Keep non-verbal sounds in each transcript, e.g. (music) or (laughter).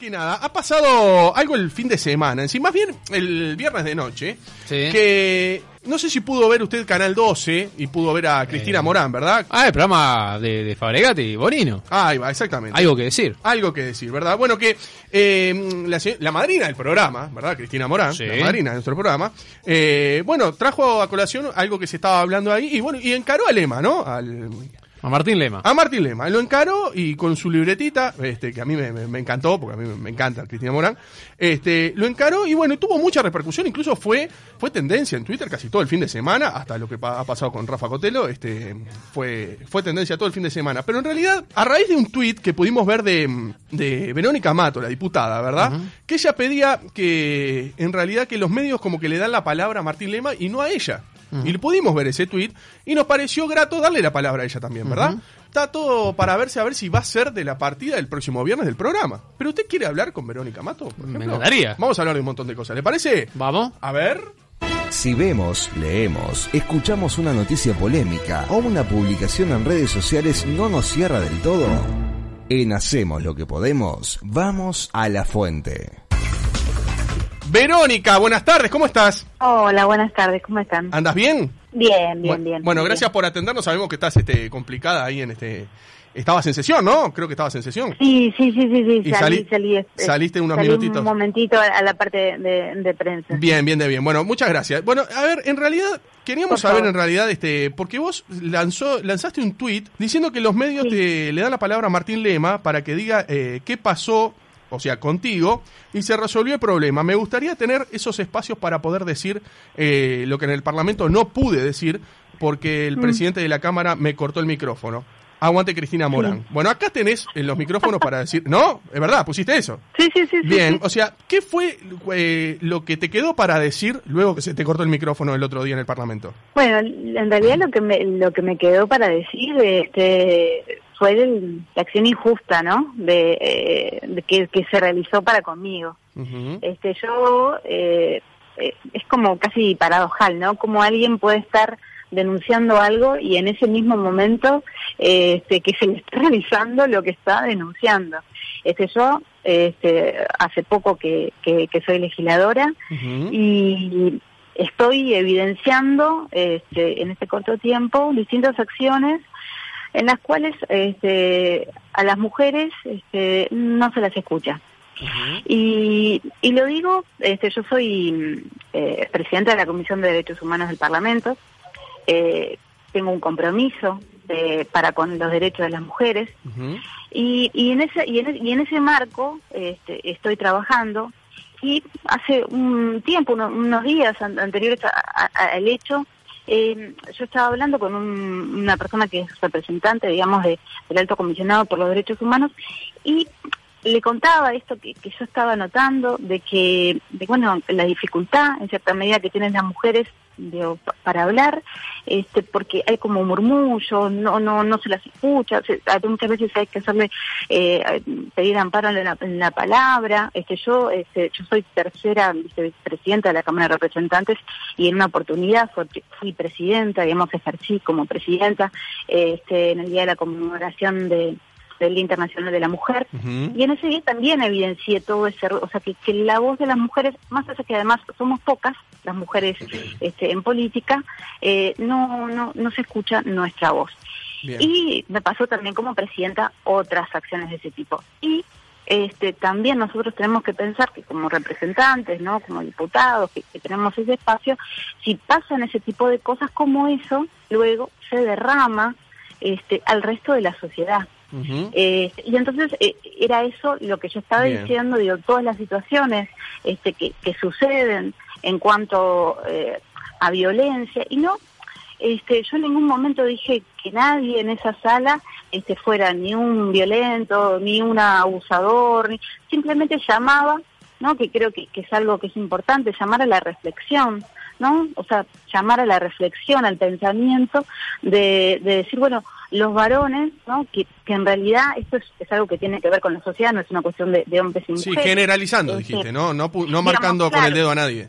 que nada, ha pasado algo el fin de semana, en sí, más bien el viernes de noche, Sí. que no sé si pudo ver usted Canal 12 y pudo ver a Cristina Eh. Morán, ¿verdad? Ah, el programa de, de Fabregati y Bonino. Ahí va, exactamente. Algo que decir. Algo que decir, ¿verdad? Bueno, que eh, la, la madrina del programa, ¿verdad? Cristina Morán, Sí. la madrina de nuestro programa, eh, bueno, trajo a colación algo que se estaba hablando ahí y bueno, y encaró a Lema, ¿no? Al, A Martín Lema. a Martín Lema. Lo encaró y con su libretita, este, que a mí me, me- me encantó, porque a mí me, me encanta Cristina Morán, este, lo encaró y bueno, tuvo mucha repercusión, incluso fue, fue tendencia en Twitter casi todo el fin de semana, hasta lo que pa- ha pasado con Rafa Cotelo, este, fue, fue tendencia todo el fin de semana. Pero en realidad, a raíz de un tuit que pudimos ver de, de Verónica Mato, la diputada, ¿verdad? Que ella pedía que, en realidad, que los medios como que le dan la palabra a Martín Lema y no a ella. Y pudimos ver ese tweet y nos pareció grato darle la palabra a ella también, ¿verdad? Está todo para verse a ver si va a ser de la partida del próximo viernes del programa. ¿Pero usted quiere hablar con Verónica Mato? Por Me ejemplo? encantaría. Vamos a hablar de un montón de cosas. ¿Le parece? Vamos. A ver. Si vemos, leemos, escuchamos una noticia polémica o una publicación en redes sociales no nos cierra del todo, en Hacemos lo que podemos, vamos a la fuente. Verónica, buenas tardes, ¿cómo estás? Hola, buenas tardes, ¿cómo están? ¿Andas bien? Bien, bien, bien. Bueno, bien. gracias por atendernos. Sabemos que estás este, complicada ahí en este. Estabas en sesión, ¿no? Creo que estabas en sesión. Sí, sí, sí, sí, sí, Y salí, salí- salí, eh, saliste unos salí minutitos. un momentito a la parte de, de- de prensa. Bien, bien de bien. Bueno, muchas gracias. Bueno, a ver, en realidad queríamos Por saber favor. en realidad este, porque vos lanzó lanzaste un tuit diciendo que los medios Sí. te, le dan la palabra a Martín Lema para que diga eh, qué pasó, o sea, contigo y se resolvió el problema. Me gustaría tener esos espacios para poder decir eh, lo que en el Parlamento no pude decir porque el Mm. presidente de la Cámara me cortó el micrófono. Aguante Cristina Morán. Bueno, acá tenés eh, los micrófonos para decir, no, es verdad, pusiste eso. Sí, sí, sí. Bien, sí. o sea, ¿qué fue eh, lo que te quedó para decir luego que se te cortó el micrófono el otro día en el Parlamento? Bueno, en realidad lo que me, lo que me quedó para decir este, fue el- la acción injusta, ¿no? De, eh, de que, que se realizó para conmigo. Este, yo eh, eh, es como casi paradojal, ¿no? Como alguien puede estar denunciando algo y en ese mismo momento este, que se le está (laughs) realizando lo que está denunciando. Este, yo este, hace poco que, que, que soy legisladora y estoy evidenciando este, en este corto tiempo distintas acciones en las cuales este, a las mujeres este, no se las escucha. Y, y lo digo, este, yo soy eh, presidenta de la Comisión de Derechos Humanos del Parlamento, eh, tengo un compromiso eh, para con los derechos de las mujeres. Y, y, en, ese, y, en, y en ese marco este, estoy trabajando. Y hace un tiempo, uno- unos días an- anteriores al hecho, eh, yo estaba hablando con un- una persona que es representante, digamos, de, del Alto Comisionado por los Derechos Humanos. Y le contaba esto que, yo estaba notando, de que, de, bueno, la dificultad en cierta medida que tienen las mujeres pa- para hablar, este, porque hay como murmullo, no, no, no se las escucha, muchas veces hay que hacerle, eh, pedir amparo en la, en la palabra, este, yo, este, yo soy tercera vicepresidenta de la Cámara de Representantes y en una oportunidad fui, fui presidenta, digamos, ejercí como presidenta, este, en el día de la conmemoración de, del Día Internacional de la Mujer, y en ese día también evidencié todo ese, o sea, que, que la voz de las mujeres, más allá que además somos pocas, las mujeres este, en política, eh, no, no, no se escucha nuestra voz. Bien. Y me pasó también como presidenta otras acciones de ese tipo. Y este, también nosotros tenemos que pensar que como representantes, ¿no? como diputados, que, que tenemos ese espacio, si pasan ese tipo de cosas como eso, luego se derrama este, al resto de la sociedad. Eh, y entonces eh, era eso lo que yo estaba Bien. diciendo, digo, todas las situaciones este, que, que suceden en cuanto eh, a violencia, y no, este, yo en ningún momento dije que nadie en esa sala este, fuera ni un violento, ni un abusador, ni- simplemente llamaba, ¿no? que creo que, que es algo que es importante, llamar a la reflexión, ¿no? O sea, llamar a la reflexión, al pensamiento, de, de decir, bueno, los varones, ¿no? Que, que en realidad esto es, es algo que tiene que ver con la sociedad, no es una cuestión de, de hombres y Sí, mujeres. generalizando, Este, dijiste, ¿no? No, no digamos, marcando con el dedo a nadie.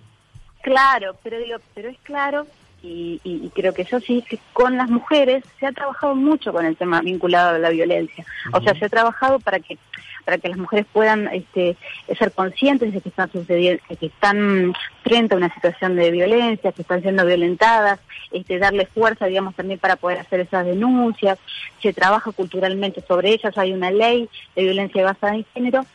Claro, pero digo, pero es claro y, y, creo que eso sí, que con las mujeres se ha trabajado mucho con el tema vinculado a la violencia. O sea, se ha trabajado para que para que las mujeres puedan este, ser conscientes de que están sucediendo, que están frente a una situación de violencia, que están siendo violentadas, este, darle fuerza, digamos, también para poder hacer esas denuncias. Se trabaja culturalmente sobre ellas, hay una ley de violencia basada en género,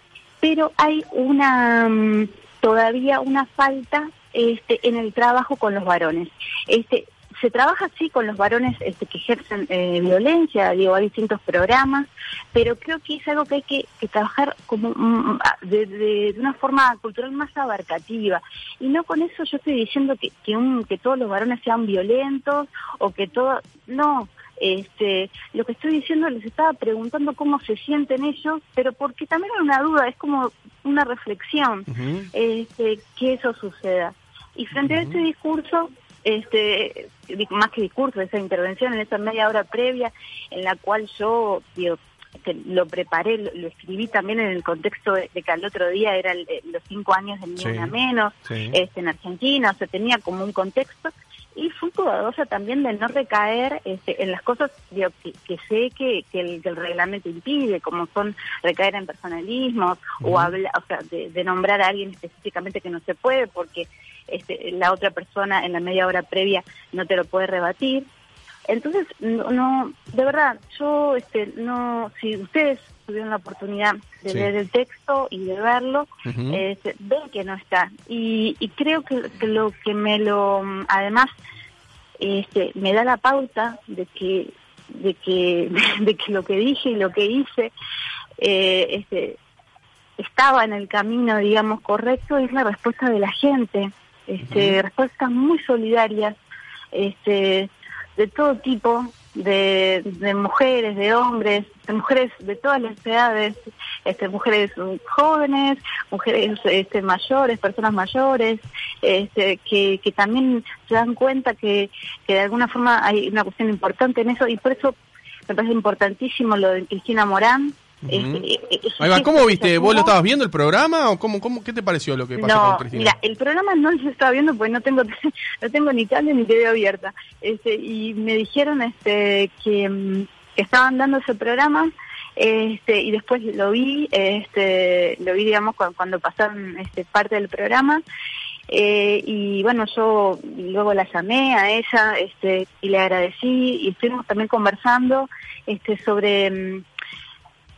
pero hay una mm, todavía una falta este, en el trabajo con los varones. Este, se trabaja así con los varones este, que ejercen eh, violencia, digo, hay distintos programas, pero creo que es algo que hay que, trabajar como mm, mm, de, una forma cultural más abarcativa. Y no con eso yo estoy diciendo que, que, un, que todos los varones sean violentos o que todo... No, este, lo que estoy diciendo les estaba preguntando cómo se sienten ellos, pero porque también hay una duda, es como una reflexión este, que eso suceda. Y frente a este discurso, este, más que discurso, esa intervención en esa media hora previa en la cual yo digo, lo preparé, lo, escribí también en el contexto de, que al otro día eran los cinco años de Ni Una Menos este, en Argentina, o sea, tenía como un contexto. Y fui cuidadosa también de no recaer este, en las cosas que, sé que, el, reglamento impide, como son recaer en personalismos o, habla, o sea, de, nombrar a alguien específicamente que no se puede porque este, la otra persona en la media hora previa no te lo puede rebatir. Entonces, no, de verdad, yo, este, no, si ustedes tuvieron la oportunidad de leer el texto y de verlo, este, ven que no está. Y, y creo que, lo que me lo, además, este, me da la pauta de que, de que, (laughs) de que lo que dije y lo que hice, eh, este, estaba en el camino, digamos, correcto, es la respuesta de la gente este, respuestas muy solidarias, este, de todo tipo, de, de, mujeres, de hombres, de mujeres de todas las edades, este, mujeres jóvenes, mujeres este, mayores, personas mayores, este, que, que también se dan cuenta que, que de alguna forma hay una cuestión importante en eso y por eso me parece importantísimo lo de Cristina Morán, este, eh, ¿Cómo viste? ¿Vos lo estabas viendo el programa o cómo, cómo qué te pareció lo que pasó con Cristina? Mira, el programa no lo estaba viendo porque no tengo (laughs) no tengo ni cable ni TV abierta. Este, y me dijeron este que, mm, estaban dando ese programa este y después lo vi este lo vi digamos cuando, pasaron este parte del programa eh, y bueno yo luego la llamé a ella este y le agradecí y estuvimos también conversando este sobre mm,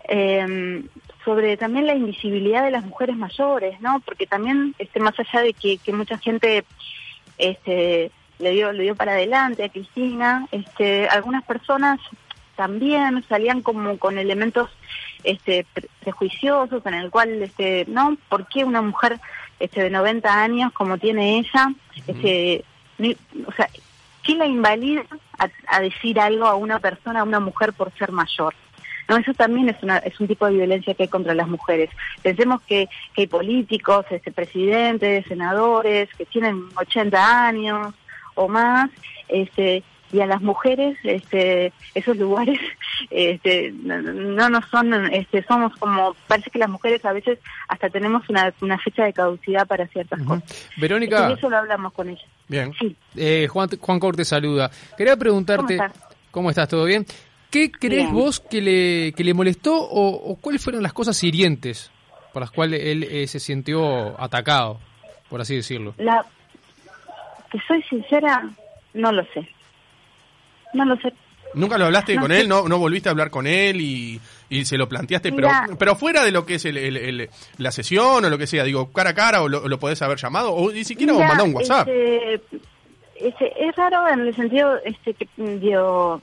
eh, sobre también la invisibilidad de las mujeres mayores, ¿no? Porque también, este, más allá de que, mucha gente este, le dio le dio para adelante a Cristina, este, algunas personas también salían como con elementos este, prejuiciosos en el cual, este, ¿no? ¿Por qué una mujer este, de 90 años como tiene ella, este, o sea, qué la invalida a, a decir algo a una persona, a una mujer por ser mayor? No, eso también es, una, es un tipo de violencia que hay contra las mujeres. Pensemos que, que hay políticos, este, presidentes, senadores, que tienen 80 años o más, este, y a las mujeres este esos lugares (laughs) este no nos son este somos como parece que las mujeres a veces hasta tenemos una, una fecha de caducidad para ciertas cosas Verónica y eso lo hablamos con ella bien eh, Juan Juan Corte saluda quería preguntarte ¿Cómo estás? ¿Cómo estás? ¿Todo bien? ¿Qué crees vos que le, que le molestó o, cuáles fueron las cosas hirientes por las cuales él eh, se sintió atacado, por así decirlo? La, que soy sincera, no lo sé. No lo sé. ¿Nunca lo hablaste con él? ¿No, ¿No volviste a hablar con él y, y se lo planteaste? pero, pero fuera de lo que es el, la sesión o lo que sea, digo, cara a cara o lo, podés haber llamado o ni siquiera vos mandado un WhatsApp. Este, este, es raro en el sentido este que yo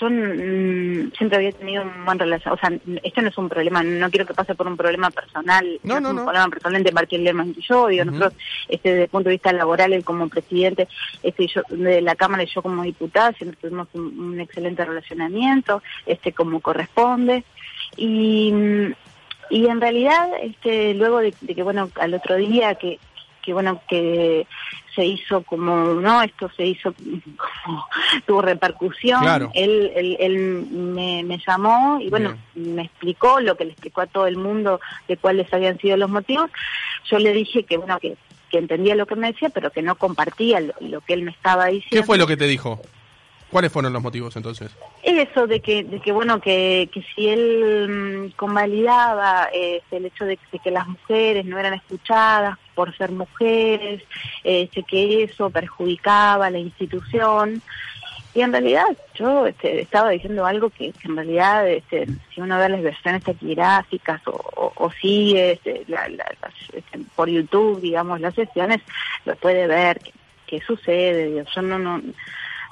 yo mm, siempre había tenido un buen relación, o sea, esto no es un problema, no quiero que pase por un problema personal, no, no, es un problema personal de Martín Lerman y yo, digo, nosotros, este, desde el punto de vista laboral, él como presidente este, yo, de la Cámara y yo como diputada, siempre tuvimos un, excelente relacionamiento, este, como corresponde, y, y en realidad, este, luego de, de que, bueno, al otro día que, que bueno, que se hizo como, ¿no? Esto se hizo como, (laughs) tuvo repercusión. Él, él, él me, me, llamó y bueno, me explicó lo que le explicó a todo el mundo de cuáles habían sido los motivos. Yo le dije que, bueno, que que entendía lo que me decía, pero que no compartía lo, que él me estaba diciendo. ¿Qué fue lo que te dijo? ¿Cuáles fueron los motivos entonces? Eso de que, de que bueno, que, que si él mm, convalidaba este, el hecho de, que las mujeres no eran escuchadas por ser mujeres, este, que eso perjudicaba la institución. Y en realidad yo este, estaba diciendo algo que, en realidad, este, si uno ve las versiones taquigráficas o, o, sigue este, este, por YouTube, digamos, las sesiones, lo puede ver, qué sucede, yo no, no,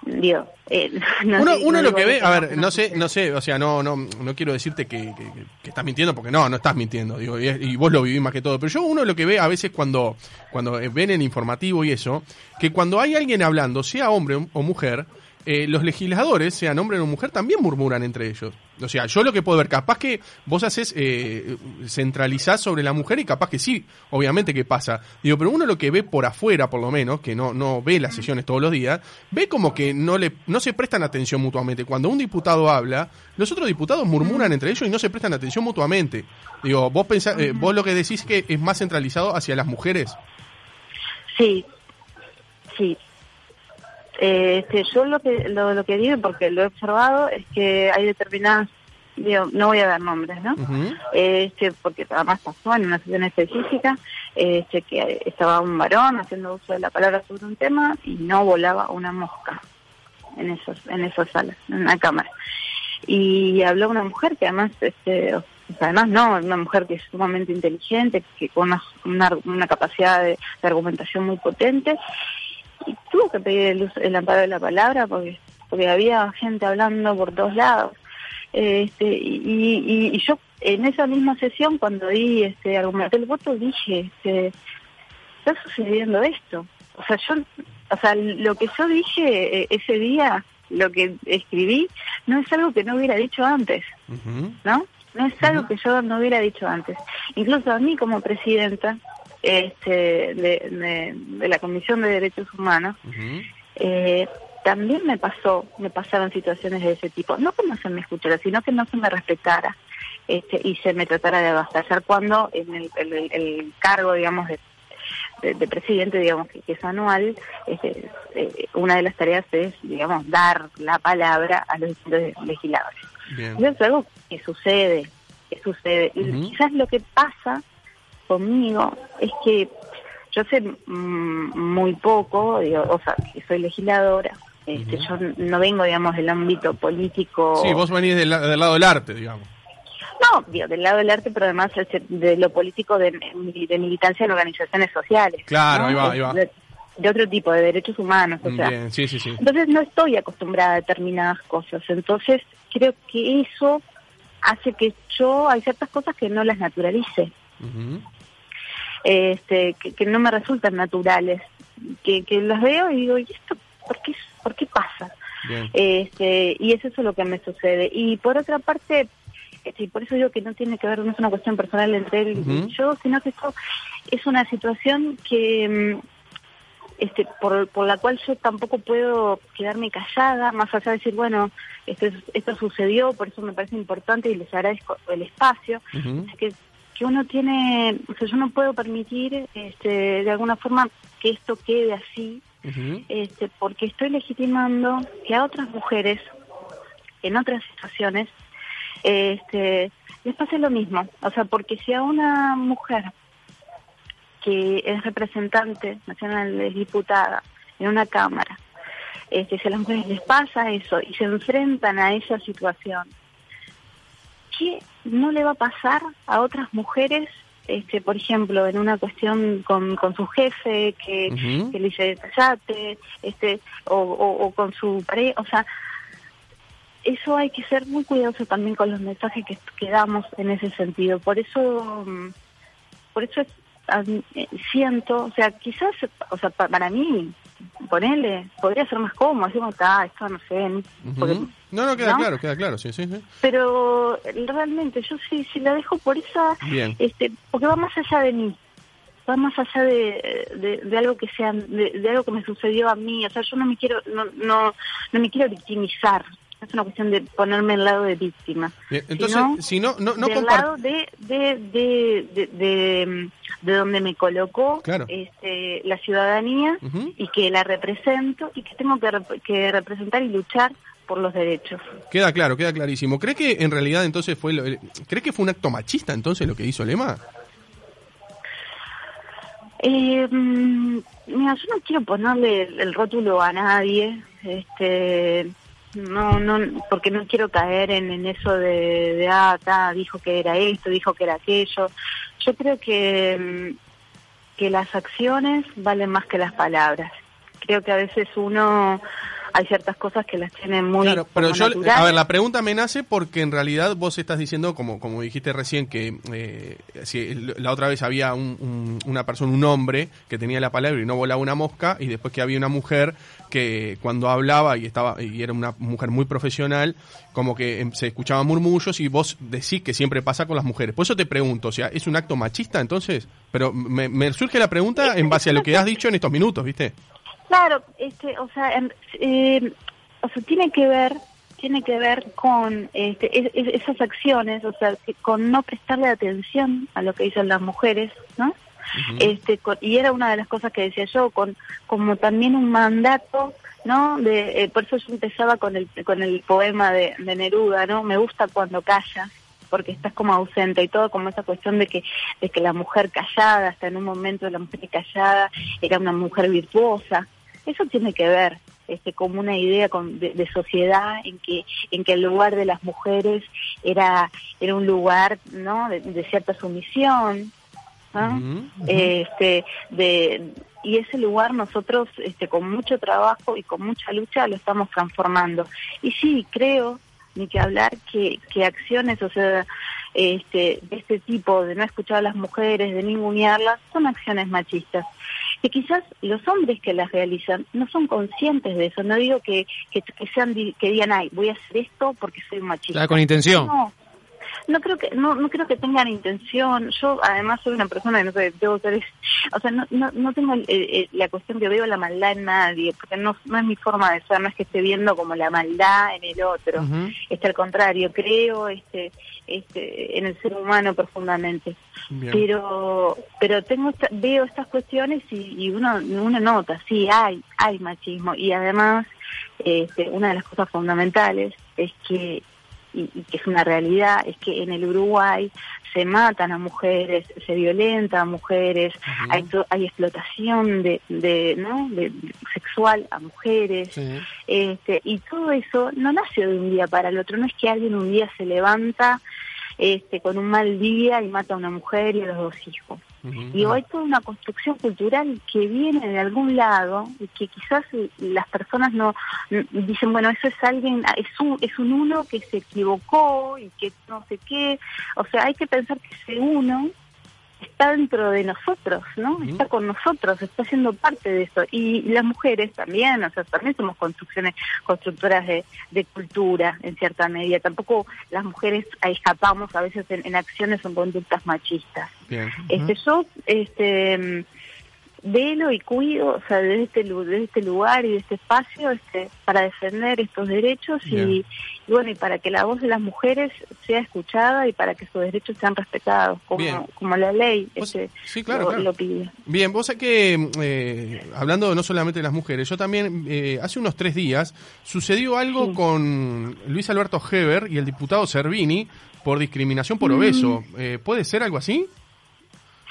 digo, eh, (laughs) uno, uno lo que ve, a ver, no sé, no sé, o sea, no, no, no quiero decirte que, que, estás mintiendo porque no, no estás mintiendo, digo, y, y, vos lo vivís más que todo, pero yo uno lo que ve a veces cuando, cuando ven el informativo y eso, que cuando hay alguien hablando, sea hombre o mujer, eh, los legisladores, sean hombre o mujer, también murmuran entre ellos. O sea, yo lo que puedo ver, capaz que vos haces, eh, sobre la mujer y capaz que sí, obviamente que pasa. Digo, pero uno lo que ve por afuera, por lo menos, que no, no ve las sesiones todos los días, ve como que no, le, no se prestan atención mutuamente. Cuando un diputado habla, los otros diputados murmuran entre ellos y no se prestan atención mutuamente. Digo, vos, pensás, eh, vos lo que decís que es más centralizado hacia las mujeres. Sí, sí, este, yo lo que lo, que digo, porque lo he observado, es que hay determinadas, digo, no voy a dar nombres, ¿no? este, porque además pasó en una sesión específica, este, que estaba un varón haciendo uso de la palabra sobre un tema y no volaba una mosca en esos en esas salas, en la cámara. Y habló una mujer que además, este, además no, una mujer que es sumamente inteligente, que con una, una, capacidad de argumentación muy potente y tuvo que pedir el, amparo de la palabra porque porque había gente hablando por todos lados. Este, y, y, yo en esa misma sesión, cuando di este, argumenté el voto, dije, este, está sucediendo esto. O sea, yo, o sea, lo que yo dije eh, ese día, lo que escribí, no es algo que no hubiera dicho antes, ¿no? No es algo que yo no hubiera dicho antes. Incluso a mí como presidenta, este, de, de, la Comisión de Derechos Humanos, eh, también me pasó, me pasaron situaciones de ese tipo. No que no se me escuchara, sino que no se me respetara este, y se me tratara de abastar cuando en el, el, cargo, digamos, de, de, presidente, digamos, que, es anual, este, eh, una de las tareas es, digamos, dar la palabra a los legisladores. Eso es algo que sucede, que sucede. Y quizás lo que pasa conmigo es que yo sé mm, muy poco, digo, o sea, que soy legisladora, este, yo no vengo, digamos, del ámbito político. Sí, vos venís del, lado del arte, digamos. No, digo, del lado del arte, pero además de lo político de, de militancia en organizaciones sociales. Claro, ahí va, ahí va. De, otro tipo, de derechos humanos, o sea. sí, sí, sí. Entonces no estoy acostumbrada a determinadas cosas, entonces creo que eso hace que yo hay ciertas cosas que no las naturalice este, que, no me resultan naturales, que, que las veo y digo, ¿y esto por qué, por qué pasa? Este, y es eso lo que me sucede. Y por otra parte, este, por eso digo que no tiene que ver, no es una cuestión personal entre él y yo, sino que esto es una situación que mm, este, por, por la cual yo tampoco puedo quedarme callada, más allá de decir, bueno, esto, esto sucedió, por eso me parece importante y les agradezco el espacio. que que uno tiene, o sea, yo no puedo permitir este, de alguna forma que esto quede así, este, porque estoy legitimando que a otras mujeres, en otras situaciones, este, les pase lo mismo. O sea, porque si a una mujer que es representante nacional, es diputada en una cámara, este, si a las mujeres les pasa eso y se enfrentan a esa situación, ¿qué no le va a pasar a otras mujeres este, por ejemplo, en una cuestión con, con su jefe que, le dice callate, este, o, con su pareja, o sea, eso hay que ser muy cuidadoso también con los mensajes que, que damos en ese sentido. Por eso, mm, por eso eh, siento, o sea, quizás, o sea, para mí ponele, podría ser más cómodo, así como está, esto no sé. no, no, queda claro, queda claro, sí, sí, sí. Pero realmente yo sí, sí la dejo por esa, este porque va más allá de mí, va más allá de, de, algo que sea, de, algo que me sucedió a mí, o sea, yo no me quiero, no, no, no me quiero victimizar, es una cuestión de ponerme al lado de víctima. entonces, si no, no, del lado de, de, de, de, de, donde me colocó este, la ciudadanía y que la represento y que tengo que, que representar y luchar por los derechos. Queda claro, queda clarísimo. ¿Cree que en realidad entonces fue, lo, ¿cree que fue un acto machista entonces lo que hizo Lema? Eh, mm, mira, yo no quiero ponerle el rótulo a nadie, este, no, no, porque no quiero caer en, eso de, de ah, dijo que era esto, dijo que era aquello. Yo creo que, mm, que las acciones valen más que las palabras. Creo que a veces uno hay ciertas cosas que las tienen muy claro pero yo a ver la pregunta me nace porque en realidad vos estás diciendo como como dijiste recién que eh, si la otra vez había una persona un hombre que tenía la palabra y no volaba una mosca y después que había una mujer que cuando hablaba y estaba y era una mujer muy profesional como que em, se escuchaban murmullos y vos decís que siempre pasa con las mujeres. Por eso te pregunto o sea es un acto machista entonces pero me, me surge la pregunta en base a lo que has dicho en estos minutos viste Claro, este, o sea, eh, o sea, tiene que ver, tiene que ver con este, esas acciones, o sea, con no prestarle atención a lo que dicen las mujeres, ¿no? Este, y era una de las cosas que decía yo, con como también un mandato, ¿no? De, eh, por eso yo empezaba con el con el poema de, de Neruda, ¿no? Me gusta cuando calla, porque estás como ausente y todo como esa cuestión de que de que la mujer callada hasta en un momento la mujer callada era una mujer virtuosa eso tiene que ver este, como una idea de, sociedad en que en que el lugar de las mujeres era era un lugar no de, cierta sumisión este de y ese lugar nosotros este con mucho trabajo y con mucha lucha lo estamos transformando. Y sí creo ni que hablar que, que acciones o sea este de este tipo de no escuchar a las mujeres de ningunearlas son acciones machistas que quizás los hombres que las realizan no son conscientes de eso. No digo que, que, sean que digan, ay, voy a hacer esto porque soy machista. con intención. No, no creo que no no creo que tengan intención. Yo además soy una persona que no sé debo ser (laughs) o sea no no, no tengo la cuestión que veo la maldad en nadie porque no no es mi forma de ser no es que esté viendo como la maldad en el otro. Es al contrario creo este este en el ser humano profundamente. Pero pero tengo veo estas cuestiones y, y uno uno nota sí hay hay machismo. Y además este, una de las cosas fundamentales es que y, que es una realidad, es que en el Uruguay se matan a mujeres, se violenta a mujeres, hay, hay explotación de, de, ¿no? de, sexual a mujeres, este, y todo eso no nace de un día para el otro, no es que alguien un día se levanta este, con un mal día y mata a una mujer y a los dos hijos. Y hoy toda una construcción cultural que viene de algún lado y que quizás las personas no dicen, bueno, eso es alguien, es un, es un uno que se equivocó y que no sé qué. O sea, hay que pensar que ese uno está dentro de nosotros, ¿no? Está con nosotros, está siendo parte de eso. Y las mujeres también, o sea, también somos construcciones, constructoras de, de cultura, en cierta medida. Tampoco las mujeres escapamos a veces en, acciones o conductas machistas. Este, yo, este velo y cuido, o sea, desde este, desde este lugar y de este espacio este, para defender estos derechos y, bueno, y para que la voz de las mujeres sea escuchada y para que sus derechos sean respetados, como, como la ley este, lo, pide. Bien, vos sé que, eh, hablando no solamente de las mujeres, yo también, eh, hace unos tres días, sucedió algo con Luis Alberto Heber y el diputado Servini por discriminación por obeso. Eh, ¿Puede ser algo así?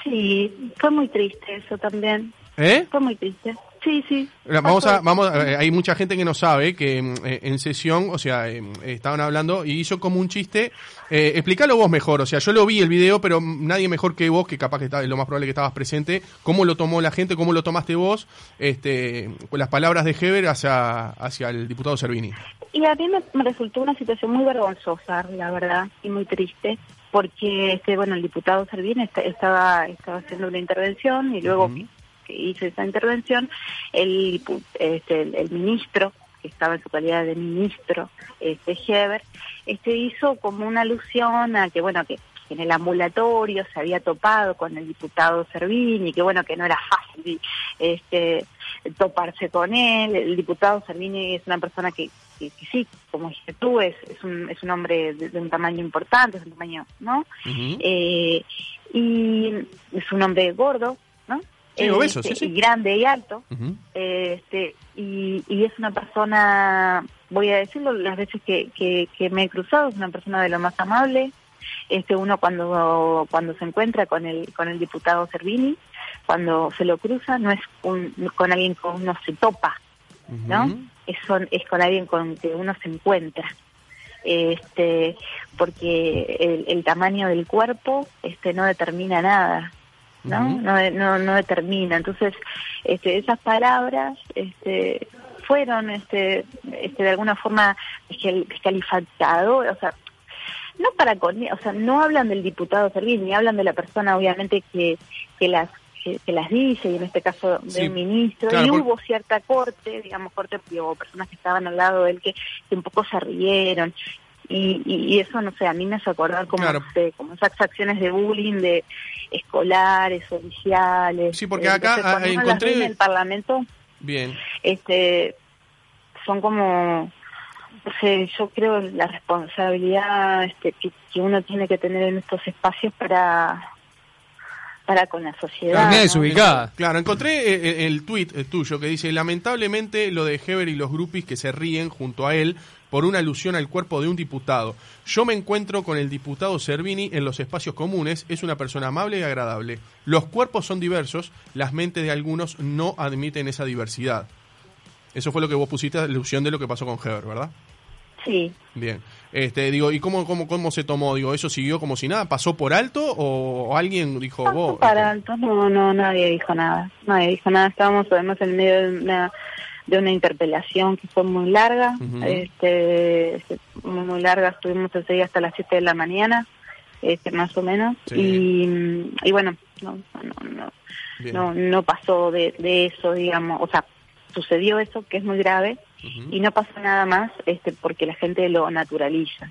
Sí, fue muy triste eso también. ¿Eh? Fue muy triste. Sí, sí. Vamos a, vamos, eh, hay mucha gente que no sabe que mm, eh, en sesión, o sea, eh, estaban hablando y hizo como un chiste. Eh, explícalo vos mejor, o sea, yo lo vi el video, pero nadie mejor que vos, que capaz que está, lo más probable que estabas presente, cómo lo tomó la gente, cómo lo tomaste vos, este, con las palabras de Heber hacia, hacia el diputado Servini. Y a mí me resultó una situación muy vergonzosa, la verdad, y muy triste porque este bueno el diputado Servini estaba estaba haciendo una intervención y luego que hizo esa intervención el este el, ministro que estaba en su calidad de ministro este Heber este hizo como una alusión a que bueno que en el ambulatorio se había topado con el diputado Servini, que bueno, que no era fácil este toparse con él. El diputado Servini es una persona que sí, como dijiste tú, es, es, un, es un hombre de, un tamaño importante, es un tamaño, ¿no? eh, y es un hombre gordo, ¿no? Sí, obeso, sí, este, Y grande y alto. este, y, y es una persona, voy a decirlo las veces que, que, que me he cruzado, es una persona de lo más amable, este uno cuando cuando se encuentra con el con el diputado Servini cuando se lo cruza no es un, con alguien con uno se topa no es, es con alguien con que uno se encuentra este porque el, el tamaño del cuerpo este no determina nada ¿no? no, no, no determina. Entonces, este, esas palabras este, fueron este, este, de alguna forma descalificadoras, o sea, no para con, o sea, no hablan del diputado Servini, ni hablan de la persona obviamente que, que las que, las dice, y en este caso del ministro, y hubo cierta corte, digamos corte, hubo personas que estaban al lado de él que, un poco se rieron, y, y, eso, no sé, a mí me hace acordar como, como esas acciones de bullying de escolares, oficiales. Sí, porque acá encontré... En el Parlamento, bien. este son como yo creo la responsabilidad este, que, uno tiene que tener en estos espacios para para con la sociedad. desubicada. Claro, encontré eh, eh, el, tuit eh, tuyo que dice, lamentablemente lo de Heber y los grupis que se ríen junto a él por una alusión al cuerpo de un diputado. Yo me encuentro con el diputado Servini en los espacios comunes, es una persona amable y agradable. Los cuerpos son diversos, las mentes de algunos no admiten esa diversidad. Eso fue lo que vos pusiste, alusión de lo que pasó con Heber, ¿verdad? Sí. Bien. Este, digo, ¿y cómo, cómo, cómo se tomó? Digo, ¿eso siguió como si nada? ¿Pasó por alto o, alguien dijo Pasó vos? Por este? alto, no, no, nadie dijo nada. Nadie dijo nada. Estábamos además en medio de una, de una interpelación que fue muy larga, este, este, muy, muy larga. Estuvimos ese hasta las 7 de la mañana, este, más o menos. Y, y bueno, no, no, no, no, no pasó de, de eso, digamos. O sea, sucedió eso, que es muy grave y no pasa nada más este porque la gente lo naturaliza.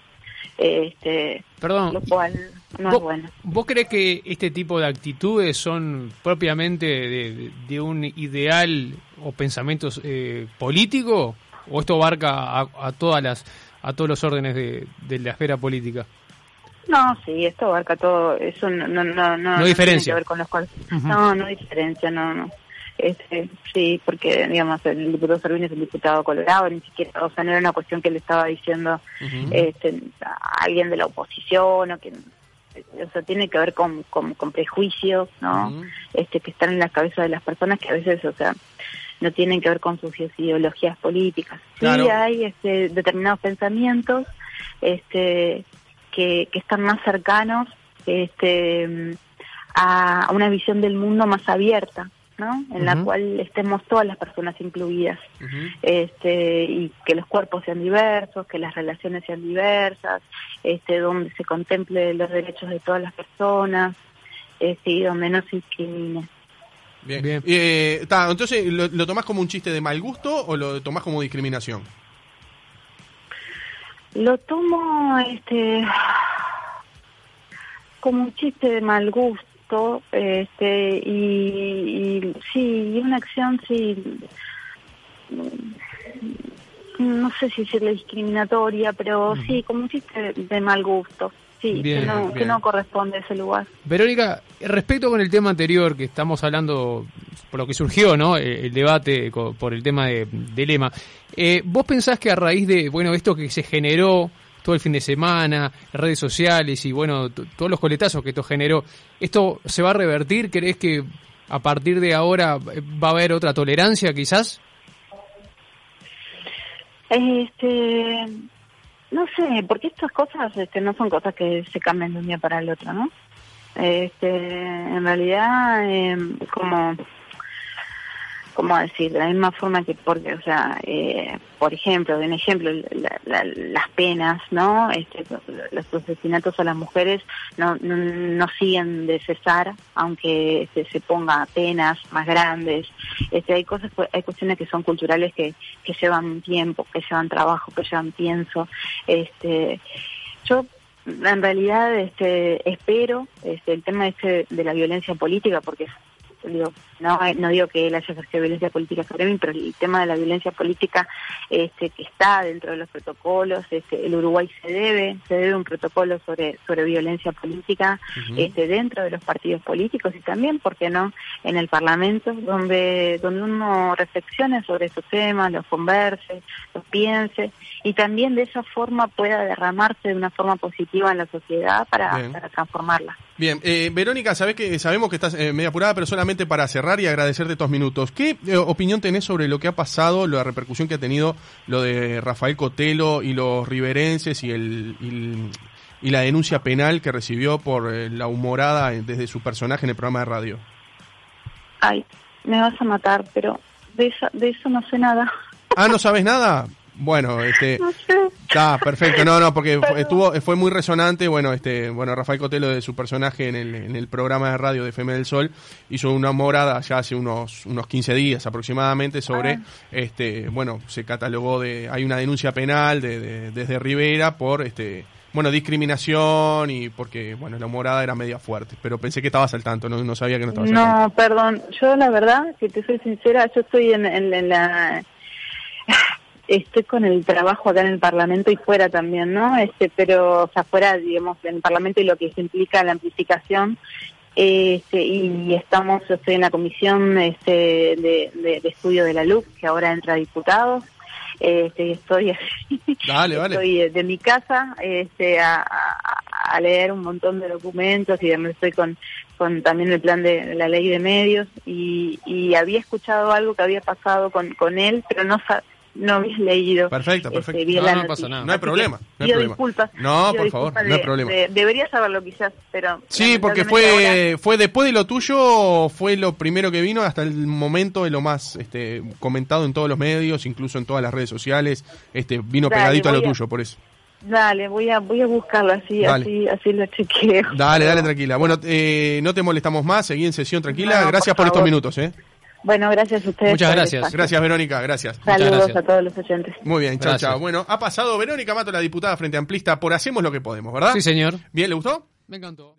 Este, Perdón, lo cual no es bueno. ¿Vos crees que este tipo de actitudes son propiamente de, un ideal o pensamiento eh, político o esto abarca a, todas las a todos los órdenes de, la esfera política? No, sí, esto abarca todo, eso no no no no, diferencia. ver con los No, no diferencia, no, no. Este, sí, porque digamos el diputado Servini es un diputado colorado, ni siquiera, o sea, no era una cuestión que le estaba diciendo este, a alguien de la oposición o que o sea, tiene que ver con, con, prejuicios, ¿no? Este que están en la cabeza de las personas que a veces, o sea, no tienen que ver con sus ideologías políticas. Sí hay este, determinados pensamientos este que, que están más cercanos este a una visión del mundo más abierta, ¿no? En la cual estemos todas las personas incluidas, este, y que los cuerpos sean diversos, que las relaciones sean diversas, este, donde se contemple los derechos de todas las personas, este, y donde no se discrimine. Bien. Bien. Eh, entonces, ¿lo, ¿lo tomás como un chiste de mal gusto o lo tomás como discriminación? Lo tomo, este, como un chiste de mal gusto este y, y sí, una acción sí no sé si es discriminatoria, pero sí, como un chiste de mal gusto. Sí, que, no, corresponde a ese lugar. Verónica, respecto con el tema anterior que estamos hablando, por lo que surgió, ¿no? El, debate por el tema de, lema. Eh, ¿Vos pensás que a raíz de, bueno, esto que se generó todo el fin de semana, redes sociales y bueno, todos los coletazos que esto generó. ¿Esto se va a revertir? ¿Crees que a partir de ahora va a haber otra tolerancia quizás? Este, no sé, porque estas cosas este, no son cosas que se cambian de un día para el otro, ¿no? Este, en realidad, eh, como ¿cómo decir? De la misma forma que, porque, o sea, eh, por ejemplo, de un ejemplo, las penas, ¿no? Este, los asesinatos a las mujeres no, no, siguen de cesar, aunque este, se ponga penas más grandes. Este, hay cosas, hay cuestiones que son culturales que, que llevan tiempo, que llevan trabajo, que llevan pienso. Este, yo en realidad este, espero este, el tema este de la violencia política, porque digo, no, no digo que él haya ejercido violencia política sobre mí, pero el tema de la violencia política este, que está dentro de los protocolos, este, el Uruguay se debe, se debe un protocolo sobre, sobre violencia política este, dentro de los partidos políticos y también, ¿por qué no?, en el Parlamento, donde, donde uno reflexione sobre esos temas, los converse, los piense y también de esa forma pueda derramarse de una forma positiva en la sociedad para, para transformarla. Bien, eh, Verónica, sabes que sabemos que estás eh, media apurada, pero solamente para cerrar y agradecerte estos minutos. ¿Qué eh, opinión tenés sobre lo que ha pasado, la repercusión que ha tenido lo de Rafael Cotelo y los riverenses y, el, y, la denuncia penal que recibió por la humorada desde su personaje en el programa de radio? Ay, me vas a matar, pero de eso, de eso no sé nada. Ah, ¿no sabes nada? Bueno, este, (laughs) está perfecto, no, no, porque estuvo, fue muy resonante, bueno, este, bueno, Rafael Cotelo de su personaje en el, en el programa de radio de FM del Sol hizo una morada ya hace unos, unos 15 días aproximadamente sobre, ah. este, bueno, se catalogó de, hay una denuncia penal de, desde Rivera por, este, bueno, discriminación y porque, bueno, la morada era media fuerte, pero pensé que estabas al tanto, no, no sabía que no estabas no, al tanto. Perdón, yo la verdad, si te soy sincera, yo estoy en, en la estoy con el trabajo acá en el Parlamento y fuera también, ¿no? Este, pero, o sea, fuera, digamos, en el Parlamento y lo que implica la amplificación. Este, y estamos, yo estoy en la comisión este, de, estudio de la LUC, que ahora entra a diputados. Este, estoy, (laughs) estoy de, mi casa este, a, leer un montón de documentos y además estoy con, con también el plan de la ley de medios y, y había escuchado algo que había pasado con, con él, pero no no había leído. Perfecto, este, perfecto. no, no pasa nada. No hay problema. No hay problema. Disculpas, no, por favor, no hay problema. debería saberlo quizás, pero... Sí, porque fue fue después de lo tuyo, fue lo primero que vino hasta el momento de lo más este, comentado en todos los medios, incluso en todas las redes sociales. este Vino pegadito a lo tuyo, por eso. Dale, voy a voy a buscarlo así, así así lo chequeo. Dale, dale, (laughs) tranquila. Bueno, eh, no te molestamos más, seguí en sesión tranquila. Gracias por, por estos minutos, ¿eh? Bueno, gracias a ustedes. Muchas gracias. Gracias, Verónica, gracias. Saludos a todos los oyentes. Muy bien, chao, chao. Bueno, ha pasado Verónica Mato, la diputada Frente Amplista, por Hacemos lo que podemos, ¿verdad? Sí, señor. Bien, ¿le gustó? Me encantó.